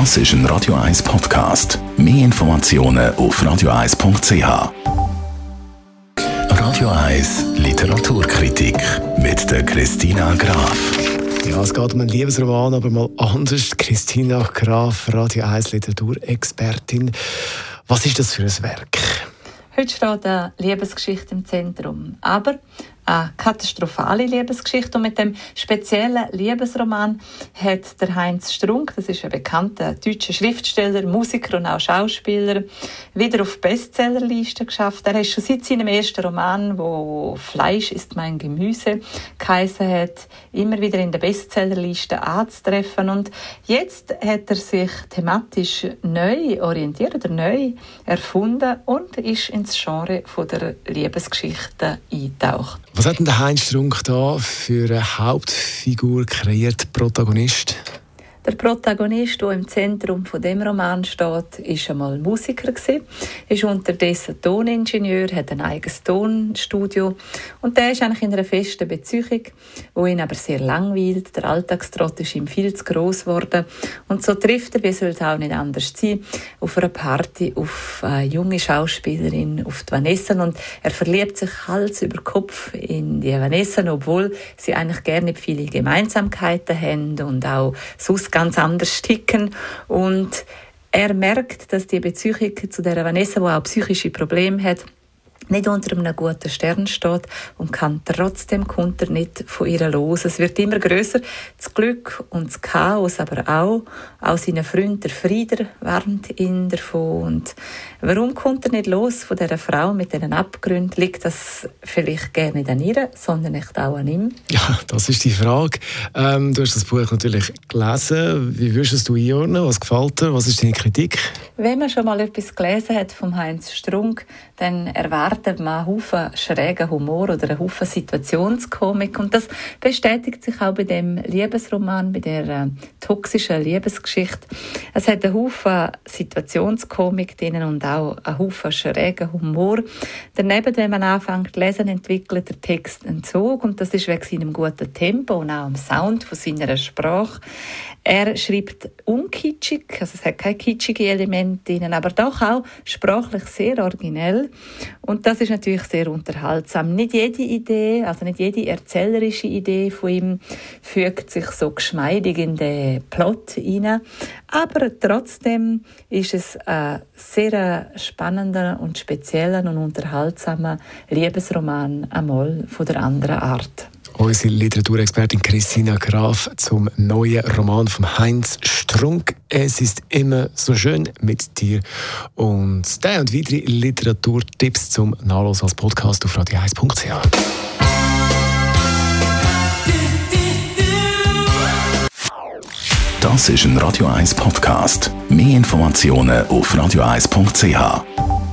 Das ist ein Radio 1 Podcast. Mehr Informationen auf radio1.ch. Radio 1 Literaturkritik mit der Christina Graf. Ja, es geht um einen Liebesroman, aber mal anders. Christina Graf, Radio 1 Literaturexpertin. Was ist das für ein Werk? Heute steht eine Liebesgeschichte im Zentrum. Aber eine katastrophale Liebesgeschichte. Und mit dem speziellen Liebesroman hat der Heinz Strunk, das ist ein bekannter deutscher Schriftsteller, Musiker und auch Schauspieler, wieder auf Bestsellerliste geschafft. Er hat schon seit seinem ersten Roman, wo Fleisch ist mein Gemüse geheißen hat, immer wieder in der Bestsellerliste anzutreffen. Und jetzt hat er sich thematisch neu orientiert oder neu erfunden und ist ins Genre von der Liebesgeschichte eingetaucht. Was hat denn der Heinz Strunk da für eine Hauptfigur kreiert, Protagonist? Der Protagonist, der im Zentrum von dem Roman steht, ist einmal Musiker gewesen, ist unterdessen Toningenieur, hat ein eigenes Tonstudio und der ist eigentlich in einer festen Beziehung, wo ihn aber sehr langweilt. Der Alltagstrott ist ihm viel zu groß geworden und so trifft er, wie soll es auch nicht anders sein, auf einer Party auf eine junge Schauspielerin, auf die Vanessa und er verliebt sich Hals über Kopf in die Vanessa, obwohl sie eigentlich gerne viele Gemeinsamkeiten haben und auch sonst ganz anders ticken. Und er merkt, dass die Beziehung zu der Vanessa, die auch psychische Probleme hat, nicht unter einem guten Stern steht und kann trotzdem kommt nicht von ihr los. Es wird immer größer, das Glück und das Chaos, aber auch, auch seine Freunde, der Frieder warnt ihn davon. Und warum kommt er nicht los von dieser Frau mit diesen Abgründen? Liegt das vielleicht gerne nicht an ihr, sondern nicht auch an ihm? Ja, das ist die Frage. Ähm, du hast das Buch natürlich gelesen. Wie würdest du einordnen? Was gefällt dir? Was ist deine Kritik? Wenn man schon mal etwas gelesen hat vom Heinz Strunk, dann erwartet man einen Haufen schrägen Humor oder einen Haufen Situationskomik. Und das bestätigt sich auch bei dem Liebesroman, bei der äh, toxischen Liebesgeschichte. Es hat einen Haufen Situationskomik drin und auch einen Haufen schrägen Humor. Daneben, wenn man anfängt zu lesen, entwickelt der Text einen Zug und das ist wegen seinem guten Tempo und auch dem Sound von seiner Sprache. Er schreibt unkitschig, also es hat keine kitschigen Elemente drin, aber doch auch sprachlich sehr originell. Und das ist natürlich sehr unterhaltsam. Nicht jede Idee, also nicht jede erzählerische Idee von ihm fügt sich so geschmeidig in den Plot hinein. Aber trotzdem ist es ein sehr spannender und spezieller und unterhaltsamer Liebesroman einmal von der anderen Art unsere Literaturexpertin Christina Graf zum neuen Roman von Heinz Strunk. Es ist immer so schön mit dir. Und der und weitere Literaturtipps zum Nachlesen als Podcast auf radio1.ch. Das ist ein Radio 1 Podcast. Mehr Informationen auf radio1.ch.